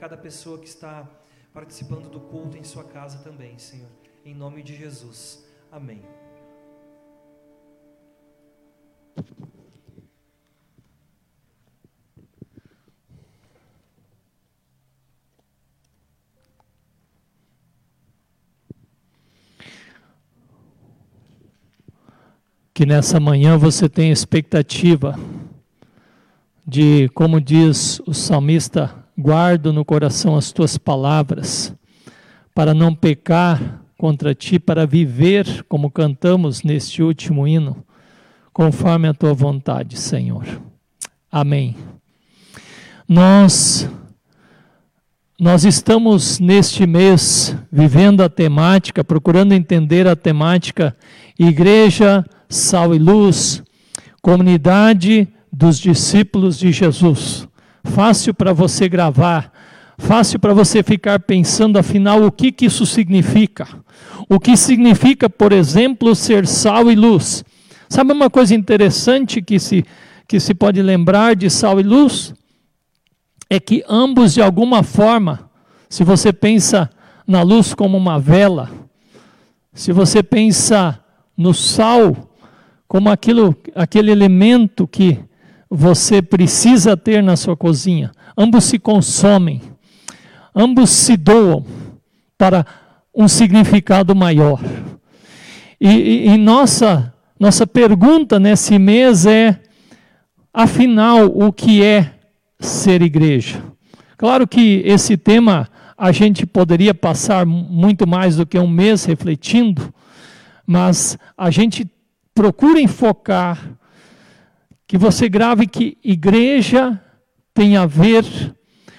cada pessoa que está participando do culto em sua casa também, Senhor. Em nome de Jesus. Amém. Que nessa manhã você tenha expectativa de, como diz o salmista, guardo no coração as tuas palavras, para não pecar contra ti, para viver como cantamos neste último hino, conforme a tua vontade, Senhor. Amém. Nós nós estamos neste mês vivendo a temática, procurando entender a temática igreja, sal e luz, comunidade dos discípulos de Jesus. Fácil para você gravar, fácil para você ficar pensando, afinal, o que, que isso significa? O que significa, por exemplo, ser sal e luz? Sabe uma coisa interessante que se, que se pode lembrar de sal e luz? É que ambos, de alguma forma, se você pensa na luz como uma vela, se você pensa no sal como aquilo, aquele elemento que você precisa ter na sua cozinha. Ambos se consomem, ambos se doam para um significado maior. E, e, e nossa, nossa pergunta nesse mês é: afinal, o que é ser igreja? Claro que esse tema a gente poderia passar muito mais do que um mês refletindo, mas a gente procura enfocar que você grave que igreja tem a ver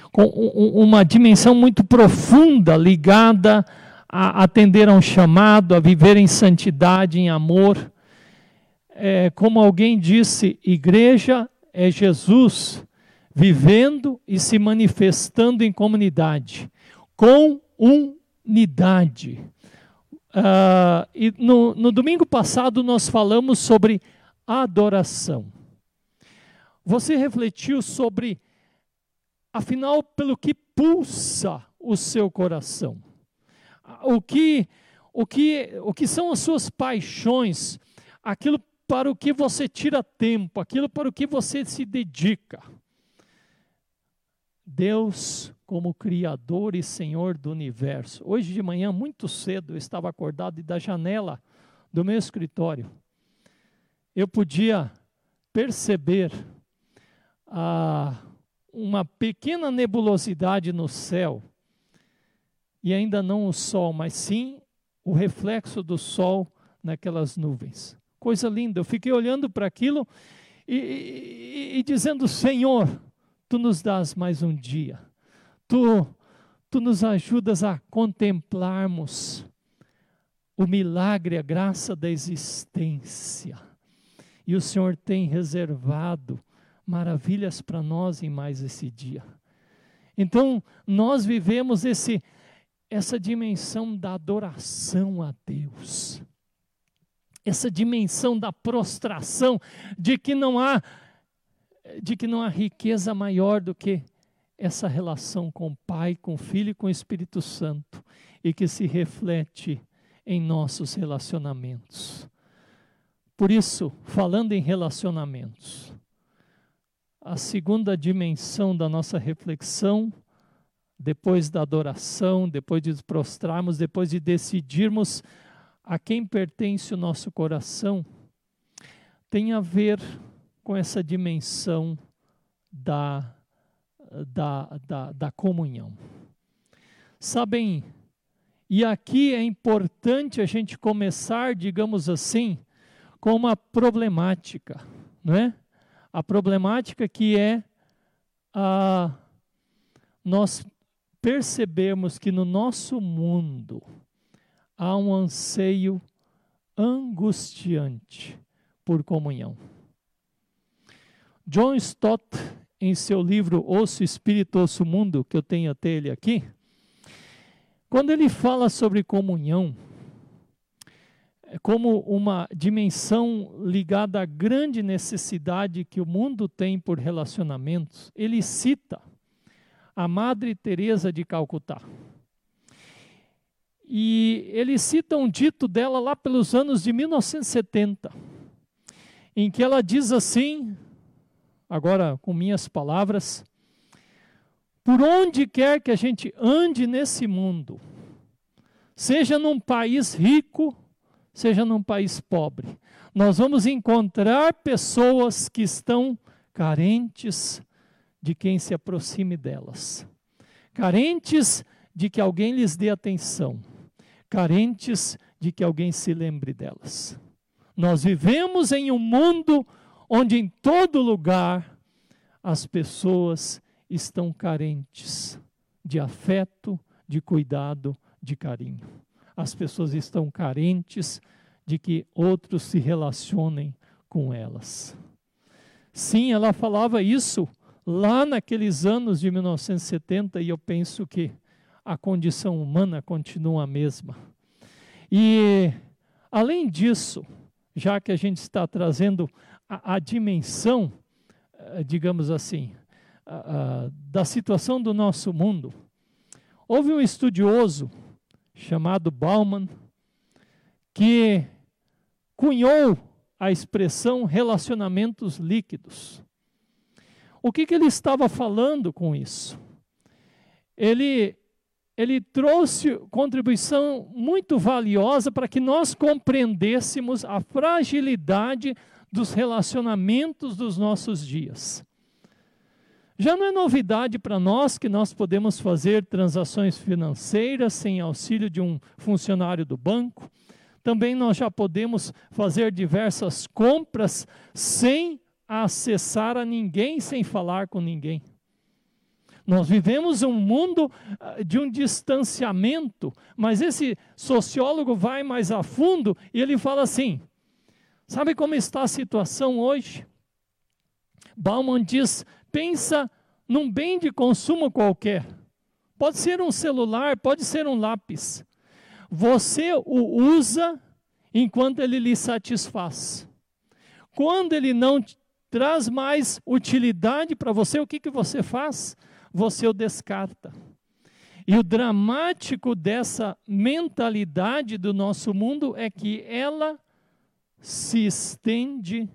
com uma dimensão muito profunda ligada a atender a um chamado, a viver em santidade, em amor. É, como alguém disse, igreja é Jesus vivendo e se manifestando em comunidade, com unidade. Uh, e no, no domingo passado nós falamos sobre adoração. Você refletiu sobre, afinal, pelo que pulsa o seu coração? O que, o que, o que são as suas paixões? Aquilo para o que você tira tempo, aquilo para o que você se dedica. Deus, como Criador e Senhor do universo. Hoje de manhã, muito cedo, eu estava acordado e da janela do meu escritório, eu podia perceber ah, uma pequena nebulosidade no céu, e ainda não o sol, mas sim o reflexo do sol naquelas nuvens. Coisa linda, eu fiquei olhando para aquilo e, e, e, dizendo: Senhor, tu nos dás mais um dia, tu, tu nos ajudas a contemplarmos o milagre, a graça da existência. E o Senhor tem reservado maravilhas para nós em mais esse dia. Então, nós vivemos esse essa dimensão da adoração a Deus. Essa dimensão da prostração de que não há de que não há riqueza maior do que essa relação com o Pai, com o Filho e com o Espírito Santo e que se reflete em nossos relacionamentos. Por isso, falando em relacionamentos, a segunda dimensão da nossa reflexão, depois da adoração, depois de nos prostrarmos, depois de decidirmos a quem pertence o nosso coração, tem a ver com essa dimensão da, da, da, da comunhão. Sabem, e aqui é importante a gente começar, digamos assim, com uma problemática, não é? A problemática que é a nós percebemos que no nosso mundo há um anseio angustiante por comunhão. John Stott, em seu livro Osso, Espírito, Osso, Mundo, que eu tenho até ele aqui, quando ele fala sobre comunhão, como uma dimensão ligada à grande necessidade que o mundo tem por relacionamentos. Ele cita a Madre Teresa de Calcutá. E ele cita um dito dela lá pelos anos de 1970, em que ela diz assim, agora com minhas palavras: por onde quer que a gente ande nesse mundo, seja num país rico, seja num país pobre, nós vamos encontrar pessoas que estão carentes de quem se aproxime delas, carentes de que alguém lhes dê atenção, carentes de que alguém se lembre delas. Nós vivemos em um mundo onde em todo lugar as pessoas estão carentes de afeto, de cuidado, de carinho. As pessoas estão carentes de que outros se relacionem com elas. Sim, ela falava isso lá naqueles anos de 1970 e eu penso que a condição humana continua a mesma. E, além disso, já que a gente está trazendo a, a dimensão, eh, digamos assim, a, a, da situação do nosso mundo, houve um estudioso chamado Bauman que cunhou a expressão relacionamentos líquidos. O que, que ele estava falando com isso? Ele, ele trouxe contribuição muito valiosa para que nós compreendêssemos a fragilidade dos relacionamentos dos nossos dias. Já não é novidade para nós que nós podemos fazer transações financeiras sem auxílio de um funcionário do banco. Também nós já podemos fazer diversas compras sem acessar a ninguém sem falar com ninguém. Nós vivemos um mundo ah, de um distanciamento, mas esse sociólogo vai mais a fundo e ele fala assim: sabe como está a situação hoje? Bauman diz: pensa num bem de consumo qualquer. Pode ser um celular, pode ser um lápis. Você o usa enquanto ele lhe satisfaz. Quando ele não traz mais utilidade para você, o que, que você faz? Você o descarta. E o dramático dessa mentalidade do nosso mundo é que ela se estende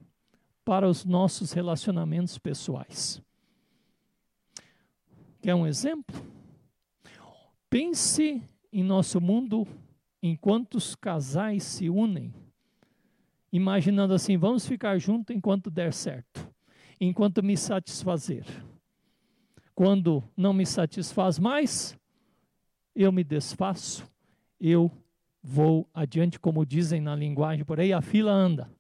para os nossos relacionamentos pessoais. Quer um exemplo? Pense em nosso mundo enquanto os casais se unem imaginando assim: vamos ficar juntos enquanto der certo, enquanto me satisfazer. Quando não me satisfaz mais, eu me desfaço, eu vou adiante, como dizem na linguagem por aí, a fila anda.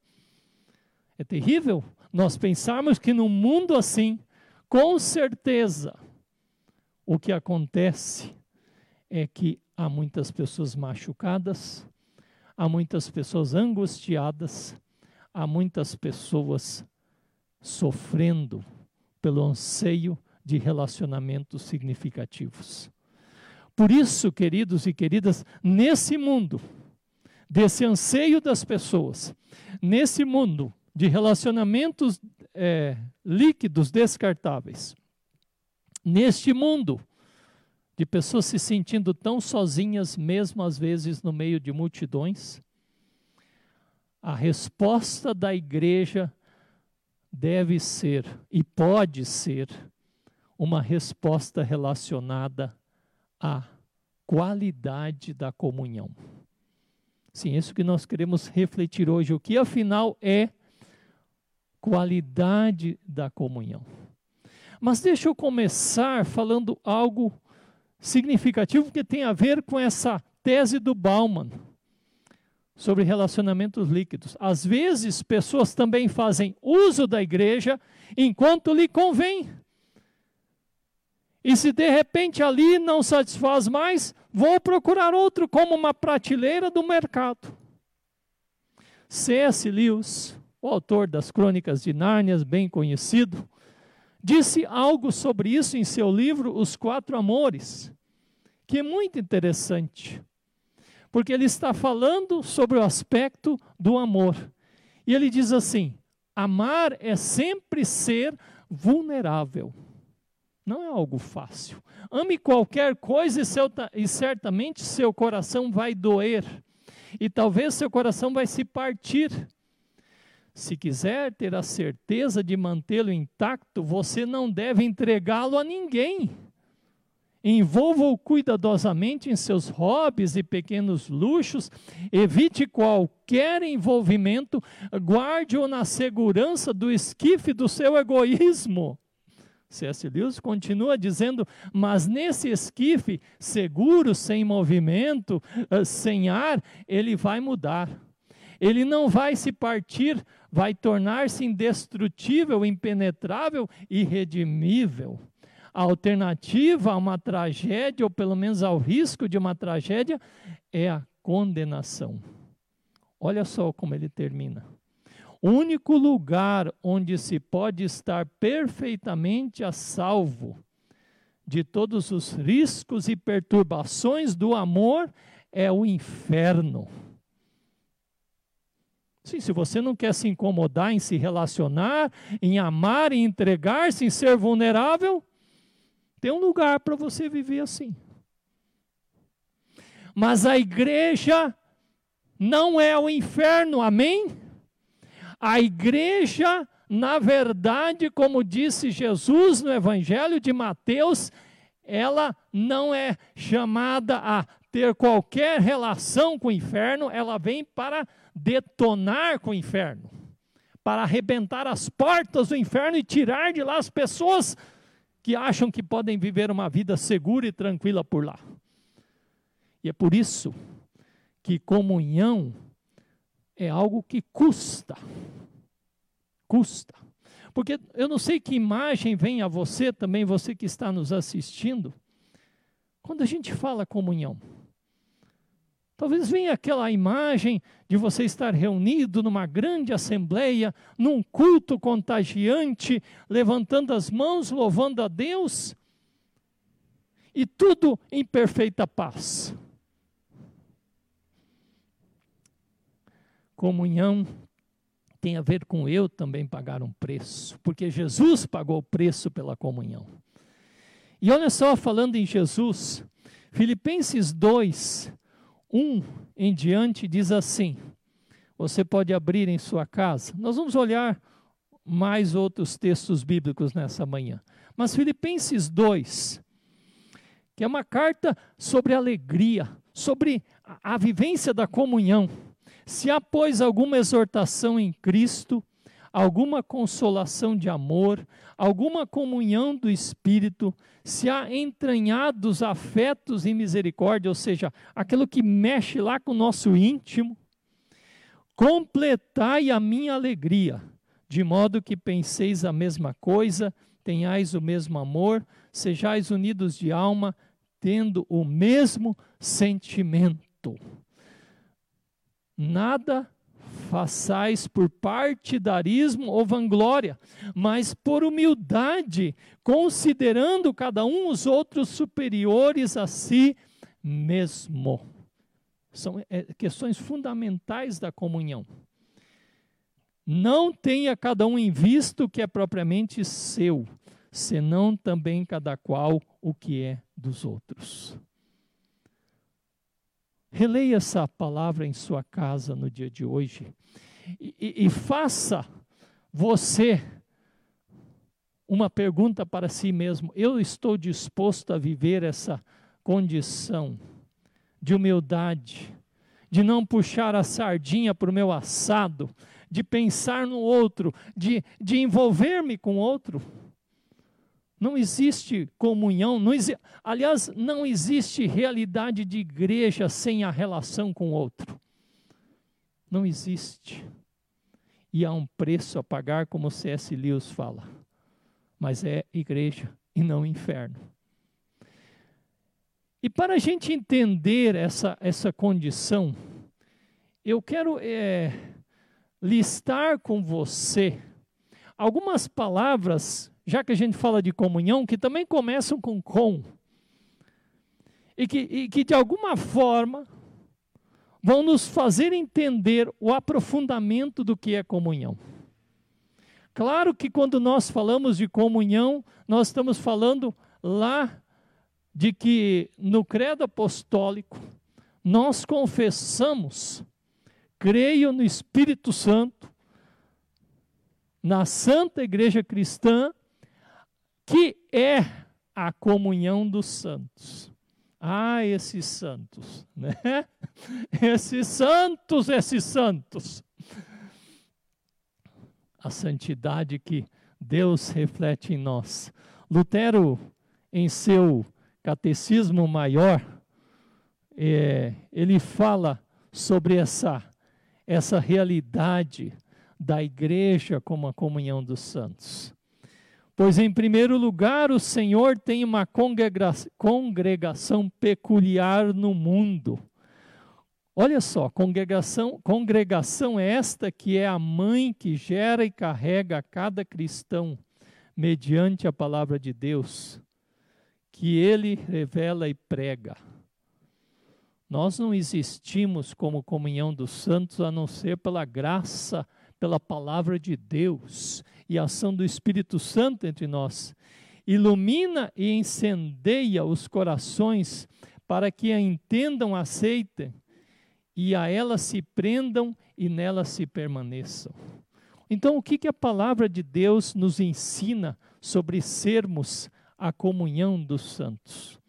É terrível nós pensarmos que num mundo assim, com certeza, o que acontece é que há muitas pessoas machucadas, há muitas pessoas angustiadas, há muitas pessoas sofrendo pelo anseio de relacionamentos significativos. Por isso, queridos e queridas, nesse mundo, desse anseio das pessoas, nesse mundo de relacionamentos é, líquidos descartáveis, neste mundo de pessoas se sentindo tão sozinhas, mesmo às vezes no meio de multidões. A resposta da igreja deve ser e pode ser uma resposta relacionada à qualidade da comunhão. Sim, isso que nós queremos refletir hoje. O que afinal é qualidade da comunhão? Mas deixa eu começar falando algo significativo que tem a ver com essa tese do Bauman sobre relacionamentos líquidos. Às vezes, pessoas também fazem uso da igreja enquanto lhe convém. E se de repente ali não satisfaz mais, vou procurar outro como uma prateleira do mercado. C.S. Lewis, o autor das Crônicas de Nárnia, bem conhecido, disse algo sobre isso em seu livro Os Quatro Amores, que é muito interessante, porque ele está falando sobre o aspecto do amor. E ele diz assim: amar é sempre ser vulnerável. Não é algo fácil. Ame qualquer coisa e, seu, e certamente seu coração vai doer. E talvez seu coração vai se partir. Se quiser ter a certeza de mantê-lo intacto, você não deve entregá-lo a ninguém. Envolva-o cuidadosamente em seus hobbies e pequenos luxos, evite qualquer envolvimento, guarde-o na segurança do esquife do seu egoísmo. C.S. Lewis continua dizendo: mas nesse esquife, seguro, sem movimento, eh, sem ar, ele vai mudar. Ele não vai se partir, vai tornar-se indestrutível, impenetrável, irredimível. A alternativa a uma tragédia, ou pelo menos ao risco de uma tragédia, é a condenação. Olha só como ele termina. O único lugar onde se pode estar perfeitamente a salvo de todos os riscos e perturbações do amor é o inferno. Sim, se você não quer se incomodar em se relacionar, em amar, em entregar-se, em ser vulnerável, tem um lugar para você viver assim. Mas a igreja não é o inferno, amém? A igreja, na verdade, como disse Jesus no Evangelho de Mateus, ela não é chamada a ter qualquer relação com o inferno, ela vem para detonar com o inferno, para arrebentar as portas do inferno e tirar de lá as pessoas que acham que podem viver uma vida segura e tranquila por lá. E é por isso que comunhão é algo que custa. Custa. Porque eu não sei que imagem vem a você também, você que está nos assistindo, quando a gente fala comunhão. Talvez venha aquela imagem de você estar reunido numa grande assembleia, num culto contagiante, levantando as mãos, louvando a Deus, e tudo em perfeita paz. Comunhão tem a ver com eu também pagar um preço, porque Jesus pagou o preço pela comunhão. E olha só, falando em Jesus, Filipenses 2, 1 em diante diz assim: você pode abrir em sua casa. Nós vamos olhar mais outros textos bíblicos nessa manhã. Mas Filipenses 2, que é uma carta sobre alegria, sobre a, vivência da comunhão. Se há, pois, alguma exortação em Cristo, alguma consolação de amor, alguma comunhão do Espírito, se há entranhados afetos e misericórdia, ou seja, aquilo que mexe lá com o nosso íntimo, completai a minha alegria, de modo que penseis a mesma coisa, tenhais o mesmo amor, sejais unidos de alma, tendo o mesmo sentimento. Nada façais por partidarismo ou vanglória, mas por humildade, considerando cada um os outros superiores a si mesmo. São é, questões fundamentais da comunhão. Não tenha cada um em vista o que é propriamente seu, senão também cada qual o que é dos outros. Releia essa palavra em sua casa no dia de hoje e, e, e faça você uma pergunta para si mesmo: eu estou disposto a viver essa condição de humildade, de não puxar a sardinha para o meu assado, de pensar no outro, de, de envolver-me com o outro? Não existe comunhão, não exi aliás, não existe realidade de igreja sem a relação com o outro. Não existe. E há um preço a pagar, como C.S. Lewis fala. Mas é igreja e não inferno. E para a gente entender essa, essa condição, eu quero é, listar com você algumas palavras já que a gente fala de comunhão, que também começam com com. E que, e que de alguma forma vão nos fazer entender o aprofundamento do que é comunhão. Claro que quando nós falamos de comunhão, nós estamos falando lá de que no credo apostólico nós confessamos, creio no Espírito Santo, na Santa Igreja Cristã, que é a comunhão dos santos. Ah, esses santos, né? Esses santos, esses santos. A santidade que Deus reflete em nós. Lutero, em seu catecismo maior, é, ele fala sobre essa, essa realidade da igreja como a comunhão dos santos. Pois, em primeiro lugar, o Senhor tem uma congregação peculiar no mundo. Olha só, congregação, congregação esta que é a mãe que gera e carrega cada cristão mediante a palavra de Deus, que ele revela e prega. Nós não existimos como comunhão dos santos a não ser pela graça, pela palavra de Deus e a ação do Espírito Santo entre nós. Ilumina e incendeia os corações para que a entendam, aceitem e a ela se prendam e nela se permaneçam. Então, o que, que a palavra de Deus nos ensina sobre sermos a comunhão dos santos?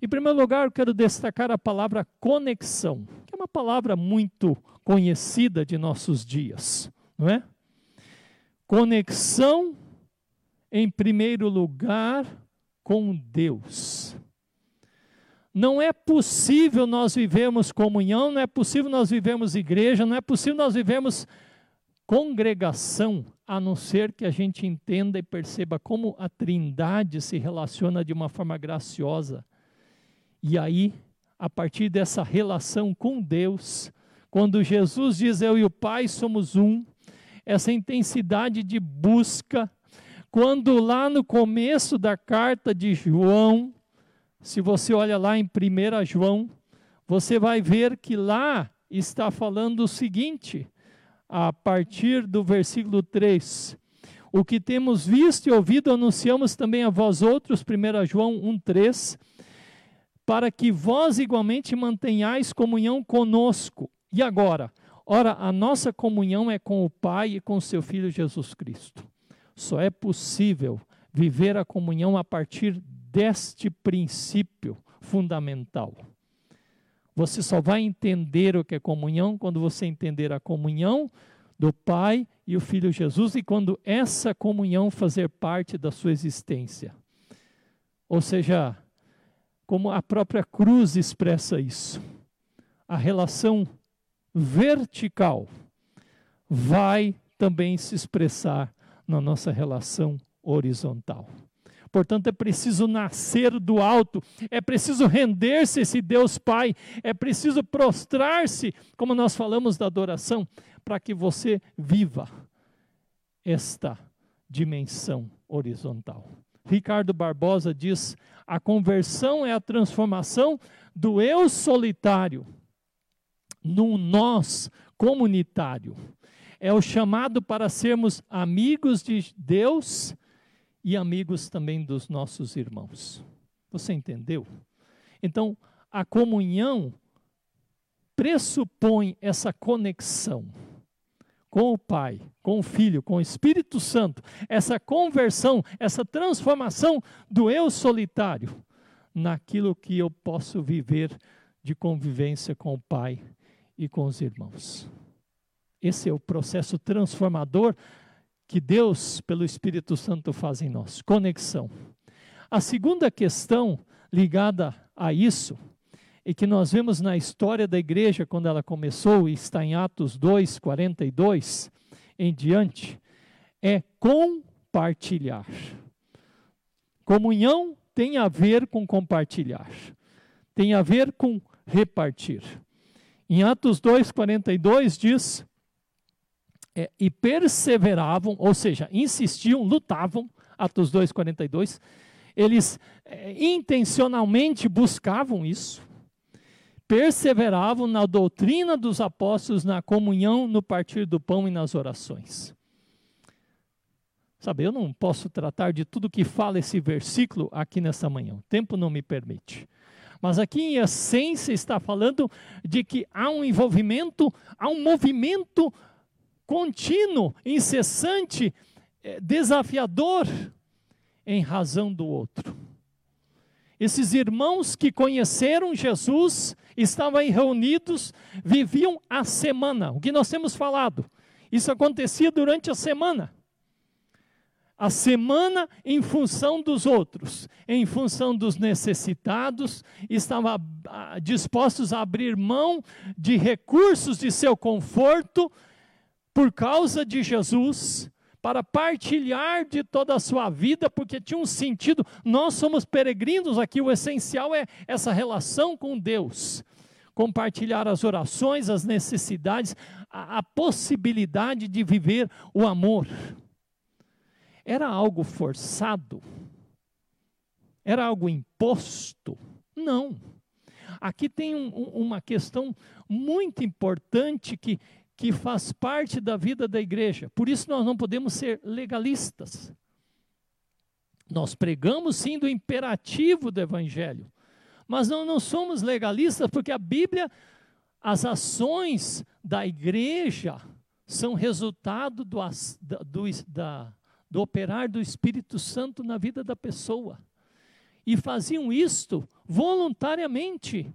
Em primeiro lugar, eu quero destacar a palavra conexão, que é uma palavra muito conhecida de nossos dias, não é? Conexão, em primeiro lugar, com Deus. Não é possível nós vivermos comunhão, não é possível nós vivermos igreja, não é possível nós vivermos congregação, a não ser que a gente entenda e perceba como a Trindade se relaciona de uma forma graciosa. E aí, a partir dessa relação com Deus, quando Jesus diz eu e o Pai somos um, essa intensidade de busca. Quando lá no começo da carta de João, se você olha lá em 1 João, você vai ver que lá está falando o seguinte, a partir do versículo 3. O que temos visto e ouvido anunciamos também a vós outros, 1 João 1,3, para que vós igualmente mantenhais comunhão conosco. E agora, Ora, a nossa comunhão é com o Pai e com seu Filho Jesus Cristo. Só é possível viver a comunhão a partir deste princípio fundamental. Você só vai entender o que é comunhão quando você entender a comunhão do Pai e o Filho Jesus e quando essa comunhão fazer parte da sua existência. Ou seja, como a própria cruz expressa isso. A relação vertical vai também se expressar na nossa relação horizontal. Portanto, é preciso nascer do alto, é preciso render-se a esse Deus Pai, é preciso prostrar-se, como nós falamos da adoração, para que você viva esta dimensão horizontal. Ricardo Barbosa diz: a conversão é a transformação do eu solitário num nós comunitário. É o chamado para sermos amigos de Deus e amigos também dos nossos irmãos. Você entendeu? Então, a comunhão pressupõe essa conexão com o Pai, com o Filho, com o Espírito Santo, essa conversão, essa transformação do eu solitário naquilo que eu posso viver de convivência com o Pai e com os irmãos. Esse é o processo transformador que Deus, pelo Espírito Santo, faz em nós. Conexão. A segunda questão ligada a isso, e que nós vemos na história da igreja quando ela começou, e está em Atos 2, 42 em diante, é compartilhar. Comunhão tem a ver com compartilhar, tem a ver com repartir. Em Atos 2,42 diz: é, e perseveravam, ou seja, insistiam, lutavam, Atos 2,42, eles é, intencionalmente buscavam isso, perseveravam na doutrina dos apóstolos, na comunhão, no partir do pão e nas orações. Sabe, eu não posso tratar de tudo que fala esse versículo aqui nessa manhã, o tempo não me permite. Mas aqui em essência está falando de que há um envolvimento, há um movimento contínuo, incessante, eh, desafiador em razão do outro. Esses irmãos que conheceram Jesus estavam aí reunidos, viviam a semana, o que nós temos falado. Isso acontecia durante a semana a semana em função dos outros, em função dos necessitados, estava ah, dispostos a abrir mão de recursos de seu conforto por causa de Jesus, para partilhar de toda a sua vida, porque tinha um sentido. Nós somos peregrinos aqui, o essencial é essa relação com Deus. Compartilhar as orações, as necessidades, a, a possibilidade de viver o amor. Era algo forçado? Era algo imposto? Não. Aqui tem um, uma questão muito importante que, que faz parte da vida da igreja. Por isso nós não podemos ser legalistas. Nós pregamos sim do imperativo do evangelho, mas não, não somos legalistas porque a Bíblia, as ações da igreja são resultado do, do, da, do operar do Espírito Santo na vida da pessoa. E faziam isto voluntariamente.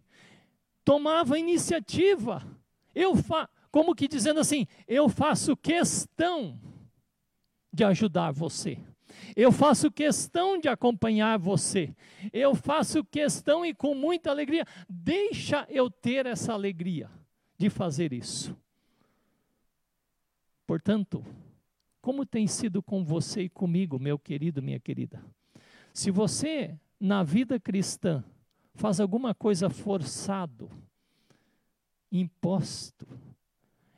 Tomava iniciativa. Eu fa como que dizendo assim, eu faço questão de ajudar você. Eu faço questão de acompanhar você. Eu faço questão e com muita alegria. Deixa eu ter essa alegria de fazer isso. Portanto, como tem sido com você e comigo, meu querido, minha querida? Se você, na vida cristã, faz alguma coisa forçado, imposto,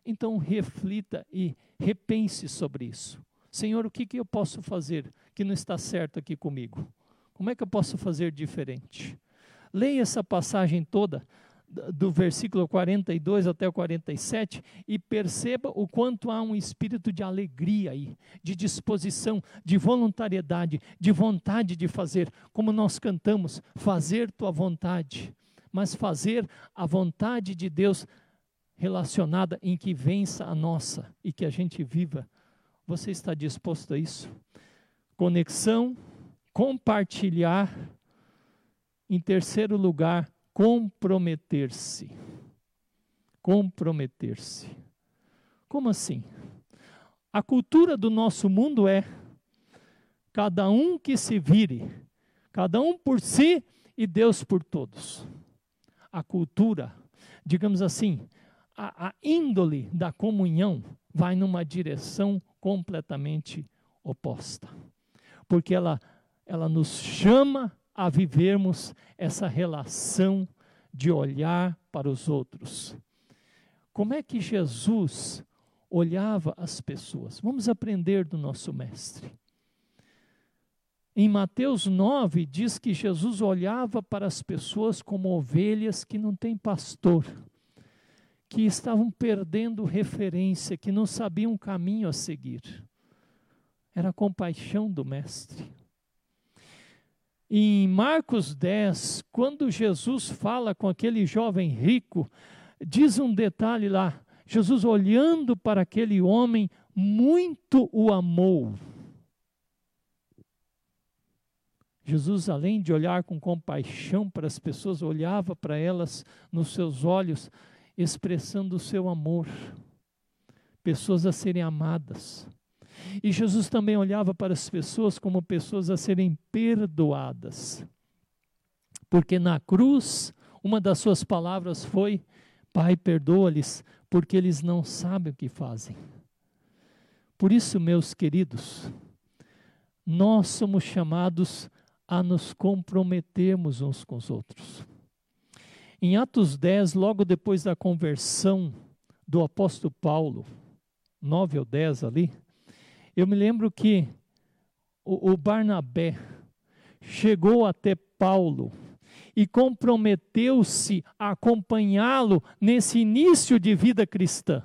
então reflita e repense sobre isso. Senhor, o que, que eu posso fazer que não está certo aqui comigo? Como é que eu posso fazer diferente? Leia essa passagem toda, do versículo 42 até o 47 e perceba o quanto há um espírito de alegria aí, de disposição, de voluntariedade, de vontade de fazer, como nós cantamos, fazer tua vontade, mas fazer a vontade de Deus relacionada em que vença a nossa e que a gente viva. Você está disposto a isso? Conexão, compartilhar. Em terceiro lugar, comprometer-se. Comprometer-se. Como assim? A cultura do nosso mundo é cada um que se vire, cada um por si e Deus por todos. A cultura, digamos assim, a, a índole da comunhão vai numa direção completamente oposta. Porque ela, ela nos chama a vivermos essa relação de olhar para os outros. Como é que Jesus olhava as pessoas? Vamos aprender do nosso Mestre. Em Mateus 9, diz que Jesus olhava para as pessoas como ovelhas que não têm pastor, que estavam perdendo referência, que não sabiam o caminho a seguir. Era a compaixão do Mestre. Em Marcos 10, quando Jesus fala com aquele jovem rico, diz um detalhe lá: Jesus, olhando para aquele homem, muito o amou. Jesus, além de olhar com compaixão para as pessoas, olhava para elas nos seus olhos, expressando o seu amor. Pessoas a serem amadas. E Jesus também olhava para as pessoas como pessoas a serem perdoadas. Porque na cruz, uma das suas palavras foi: Pai, perdoa-lhes, porque eles não sabem o que fazem. Por isso, meus queridos, nós somos chamados a nos comprometermos uns com os outros. Em Atos 10, logo depois da conversão do apóstolo Paulo, 9 ou 10 ali, eu me lembro que o, o Barnabé chegou até Paulo e comprometeu-se a acompanhá-lo nesse início de vida cristã,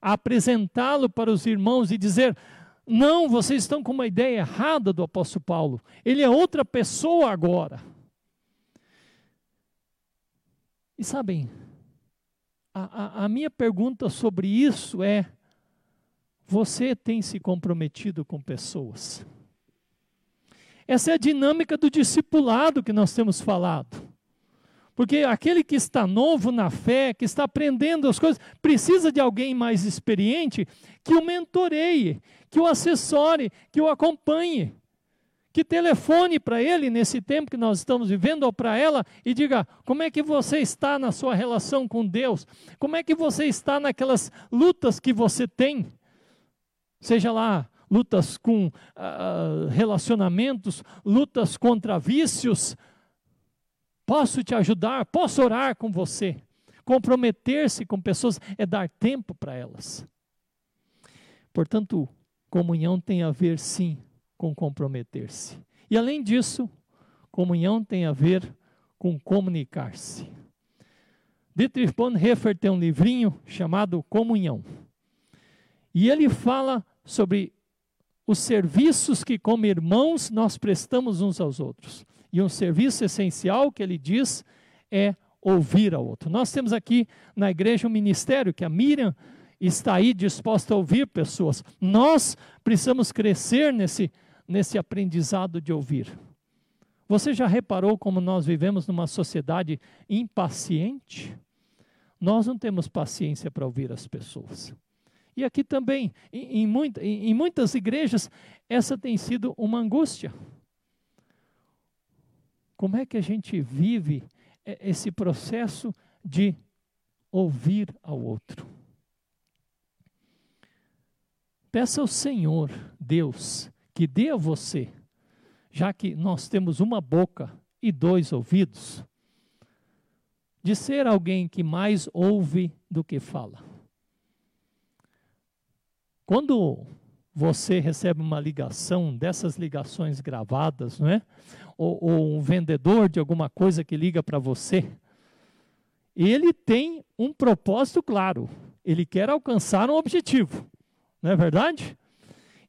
a apresentá-lo para os irmãos e dizer: Não, vocês estão com uma ideia errada do apóstolo Paulo. Ele é outra pessoa agora. E sabem, a, a, a minha pergunta sobre isso é: você tem se comprometido com pessoas? Essa é a dinâmica do discipulado que nós temos falado. Porque aquele que está novo na fé, que está aprendendo as coisas, precisa de alguém mais experiente que o mentoreie, que o assessore, que o acompanhe, que telefone para ele nesse tempo que nós estamos vivendo ou para ela e diga: como é que você está na sua relação com Deus? Como é que você está naquelas lutas que você tem? Seja lá lutas com uh, relacionamentos, lutas contra vícios. Posso te ajudar, posso orar com você. Comprometer-se com pessoas é dar tempo para elas. Portanto, comunhão tem a ver sim com comprometer-se. E além disso, comunhão tem a ver com comunicar-se. Dietrich Bonhoeffer tem um livrinho chamado Comunhão. E ele fala sobre os serviços que, como irmãos, nós prestamos uns aos outros. E um serviço essencial que ele diz é ouvir ao outro. Nós temos aqui na igreja um ministério que a Miriam está aí disposta a ouvir pessoas. Nós precisamos crescer nesse, nesse aprendizado de ouvir. Você já reparou como nós vivemos numa sociedade impaciente? Nós não temos paciência para ouvir as pessoas. E aqui também, em, em, muita, em, em muitas igrejas, essa tem sido uma angústia. Como é que a gente vive esse processo de ouvir ao outro? Peça ao Senhor, Deus, que dê a você, já que nós temos uma boca e dois ouvidos, de ser alguém que mais ouve do que fala. Quando você recebe uma ligação, dessas ligações gravadas, não é? Ou, ou um vendedor de alguma coisa que liga para você, ele tem um propósito claro. Ele quer alcançar um objetivo, não é verdade?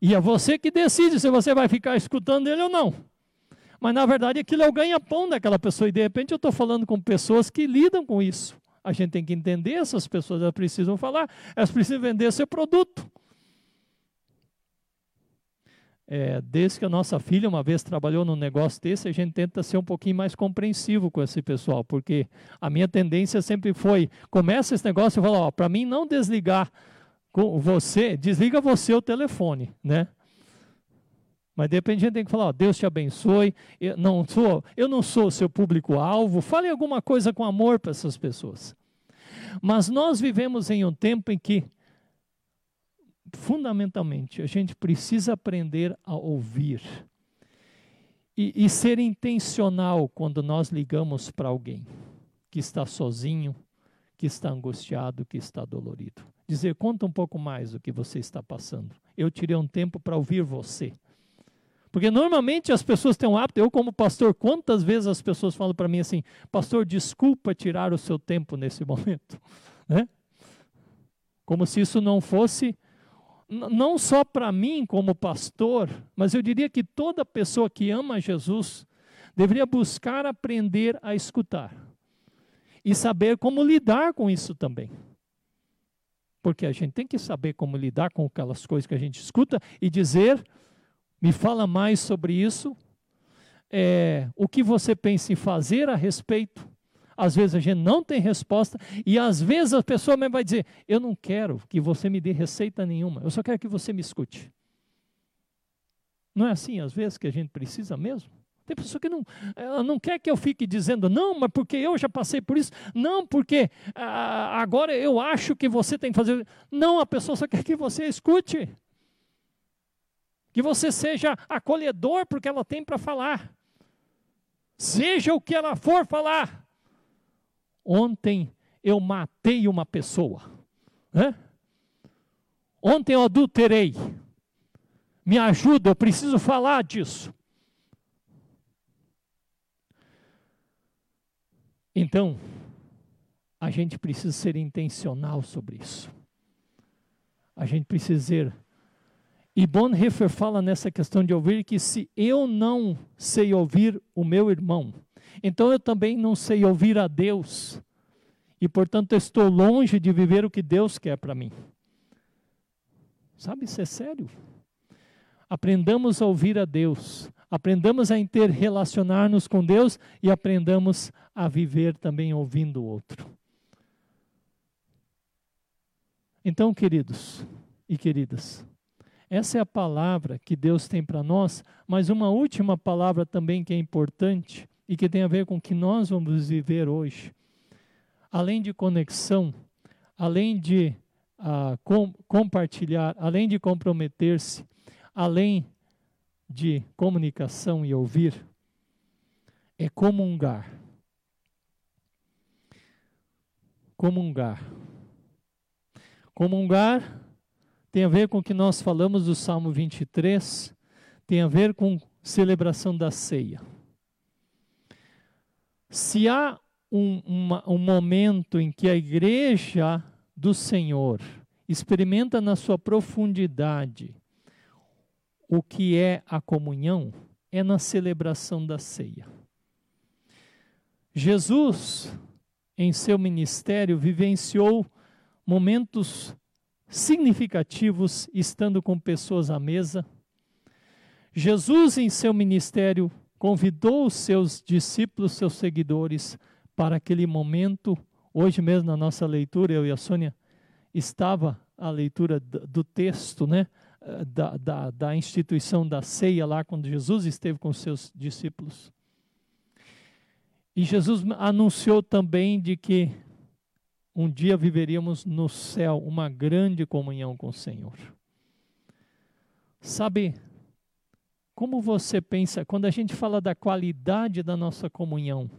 E é você que decide se você vai ficar escutando ele ou não. Mas na verdade aquilo é o ganha-pão daquela pessoa. E de repente eu estou falando com pessoas que lidam com isso. A gente tem que entender essas pessoas, elas precisam falar, elas precisam vender seu produto. É, desde que a nossa filha uma vez trabalhou num negócio desse, a gente tenta ser um pouquinho mais compreensivo com esse pessoal, porque a minha tendência sempre foi: começa esse negócio e fala, ó, para mim não desligar com você, desliga você o telefone, né? Mas de repente a gente tem que falar, ó, Deus te abençoe, eu não sou, eu não sou seu público-alvo, fale alguma coisa com amor para essas pessoas. Mas nós vivemos em um tempo em que fundamentalmente, a gente precisa aprender a ouvir e, e ser intencional quando nós ligamos para alguém que está sozinho, que está angustiado, que está dolorido. Dizer, conta um pouco mais do que você está passando. Eu tirei um tempo para ouvir você. Porque normalmente as pessoas têm um hábito, eu como pastor, quantas vezes as pessoas falam para mim assim, pastor, desculpa tirar o seu tempo nesse momento, né? Como se isso não fosse não só para mim como pastor, mas eu diria que toda pessoa que ama Jesus deveria buscar aprender a escutar e saber como lidar com isso também. Porque a gente tem que saber como lidar com aquelas coisas que a gente escuta e dizer: me fala mais sobre isso, é, o que você pensa em fazer a respeito às vezes a gente não tem resposta, e às vezes a pessoa mesmo vai dizer: Eu não quero que você me dê receita nenhuma, eu só quero que você me escute. Não é assim, às vezes, que a gente precisa mesmo? Tem pessoa que não, ela não quer que eu fique dizendo, não, mas porque eu já passei por isso, não, porque ah, agora eu acho que você tem que fazer. Não, a pessoa só quer que você escute. Que você seja acolhedor porque ela tem para falar. Seja o que ela for falar. Ontem eu matei uma pessoa. Ontem eu adulterei. Me ajuda, eu preciso falar disso. Então, a gente precisa ser intencional sobre isso. A gente precisa dizer: E Bonhoeffer fala nessa questão de ouvir que se eu não sei ouvir o meu irmão, então eu também não sei ouvir a Deus. E portanto estou longe de viver o que Deus quer para mim. Sabe, isso é sério. Aprendamos a ouvir a Deus, aprendamos a interrelacionar-nos com Deus e aprendamos a viver também ouvindo o outro. Então, queridos e queridas, essa é a palavra que Deus tem para nós, mas uma última palavra também que é importante e que tem a ver com o que nós vamos viver hoje. Além de conexão, além de uh, com, compartilhar, além de comprometer-se, além de comunicação e ouvir, é comungar. Comungar. Comungar tem a ver com o que nós falamos do Salmo 23, tem a ver com celebração da ceia. Se há um, uma, um momento em que a igreja do Senhor experimenta na sua profundidade o que é a comunhão, é na celebração da ceia. Jesus, em seu ministério, vivenciou momentos significativos estando com pessoas à mesa. Jesus, em seu ministério, convidou os seus discípulos, seus seguidores, para aquele momento. Hoje mesmo, na nossa leitura, eu e a Sônia, estava a leitura do texto, né? Da, da, da instituição da ceia lá, quando Jesus esteve com os seus discípulos. E Jesus anunciou também de que um dia viveríamos no céu uma grande comunhão com o Senhor. Sabe, como você pensa, quando a gente fala da qualidade da nossa comunhão,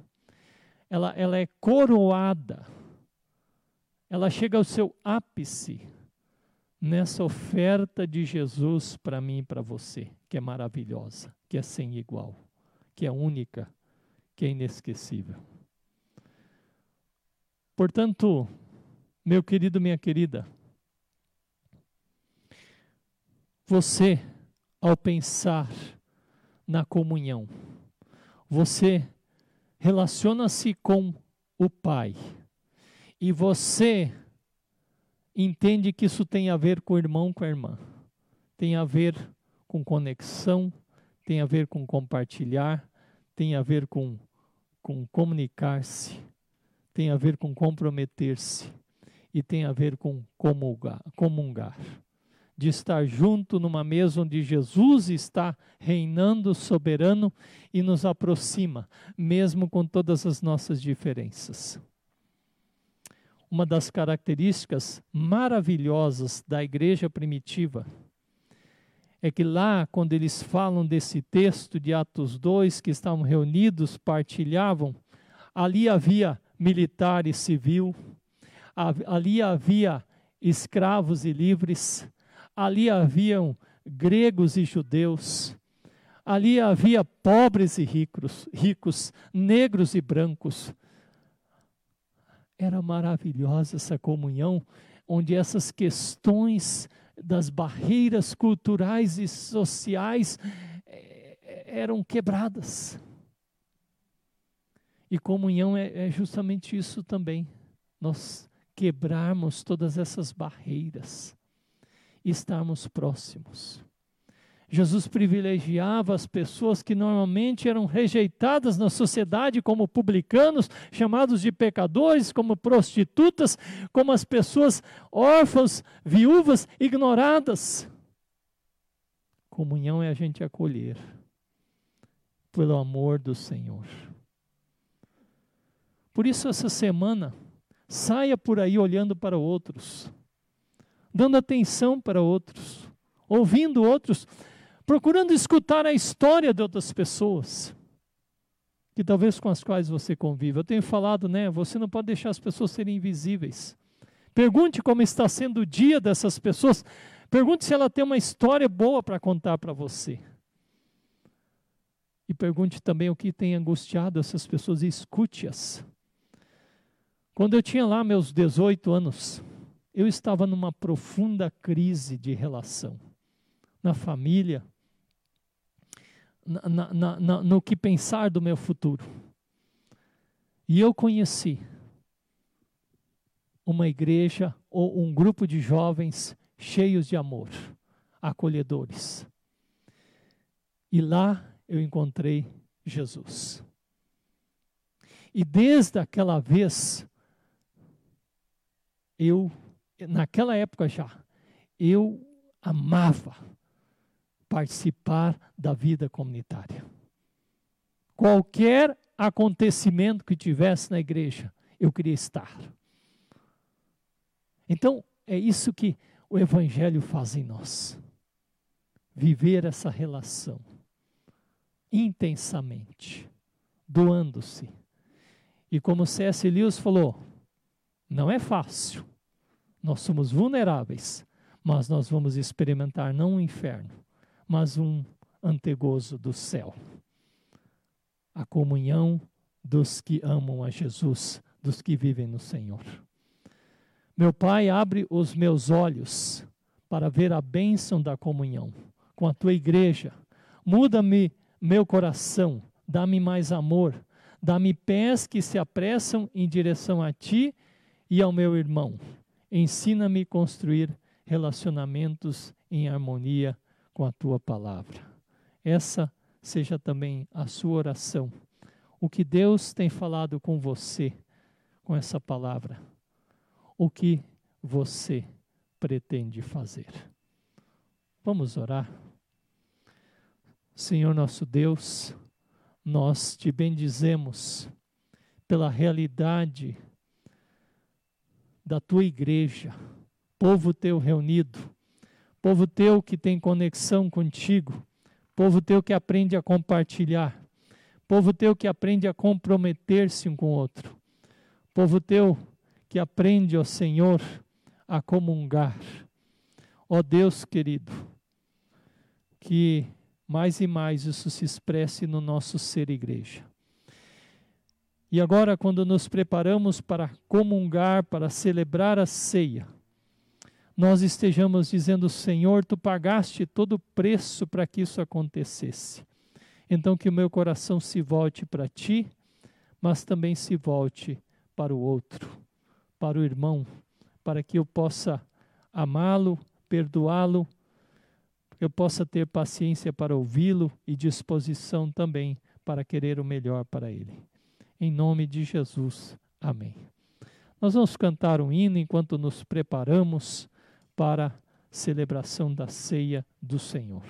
ela, ela é coroada, ela chega ao seu ápice nessa oferta de Jesus para mim e para você, que é maravilhosa, que é sem igual, que é única, que é inesquecível. Portanto, meu querido, minha querida, você, ao pensar na comunhão, você relaciona-se com o Pai e você entende que isso tem a ver com o irmão, com a irmã, tem a ver com conexão, tem a ver com compartilhar, tem a ver com, com comunicar-se tem a ver com comprometer-se e tem a ver com comungar, comungar. De estar junto numa mesa onde Jesus está reinando soberano e nos aproxima, mesmo com todas as nossas diferenças. Uma das características maravilhosas da igreja primitiva é que lá, quando eles falam desse texto de Atos 2, que estavam reunidos, partilhavam, ali havia militar e civil, ali havia escravos e livres, ali haviam gregos e judeus, ali havia pobres e ricos, ricos, negros e brancos. Era maravilhosa essa comunhão, onde essas questões das barreiras culturais e sociais eh, eram quebradas. E comunhão é, é justamente isso também. Nós quebrarmos todas essas barreiras e estarmos próximos. Jesus privilegiava as pessoas que normalmente eram rejeitadas na sociedade como publicanos, chamados de pecadores, como prostitutas, como as pessoas órfãs, viúvas, ignoradas. Comunhão é a gente acolher pelo amor do Senhor. Por isso, essa semana, saia por aí olhando para outros, dando atenção para outros, ouvindo outros, procurando escutar a história de outras pessoas, que talvez com as quais você convive. Eu tenho falado, né? Você não pode deixar as pessoas serem invisíveis. Pergunte como está sendo o dia dessas pessoas. Pergunte se ela tem uma história boa para contar para você. E pergunte também o que tem angustiado essas pessoas e escute-as. Quando eu tinha lá meus 18 anos, eu estava numa profunda crise de relação. na família, na, na, na, no que pensar do meu futuro. E eu conheci uma igreja ou um grupo de jovens cheios de amor, acolhedores. E lá eu encontrei Jesus. E desde aquela vez, eu, naquela época já, eu amava participar da vida comunitária. Qualquer acontecimento que tivesse na igreja, eu queria estar. Então, é isso que o Evangelho faz em nós. Viver essa relação intensamente, doando-se. E como C.S. Lewis falou, não é fácil. Nós somos vulneráveis, mas nós vamos experimentar não um inferno, mas um antegozo do céu. A comunhão dos que amam a Jesus, dos que vivem no Senhor. Meu Pai, abre os meus olhos para ver a bênção da comunhão com a tua igreja. Muda-me meu coração, dá-me mais amor, dá-me pés que se apressam em direção a ti e ao meu irmão. Ensina-me a construir relacionamentos em harmonia com a tua palavra. Essa seja também a sua oração. O que Deus tem falado com você com essa palavra. O que você pretende fazer. Vamos orar. Senhor nosso Deus, nós te bendizemos pela realidade da tua igreja, povo teu reunido, povo teu que tem conexão contigo, povo teu que aprende a compartilhar, povo teu que aprende a comprometer-se um com o outro, povo teu que aprende, ó Senhor, a comungar. Ó Deus querido, que mais e mais isso se expresse no nosso ser igreja. E agora, quando nos preparamos para comungar, para celebrar a ceia, nós estejamos dizendo: Senhor, tu pagaste todo o preço para que isso acontecesse. Então, que o meu coração se volte para ti, mas também se volte para o outro, para o irmão, para que eu possa amá-lo, perdoá-lo eu possa ter paciência para ouvi-lo e disposição também para querer o melhor para ele. Em nome de Jesus. Amém. Nós vamos cantar um hino enquanto nos preparamos para a celebração da ceia do Senhor.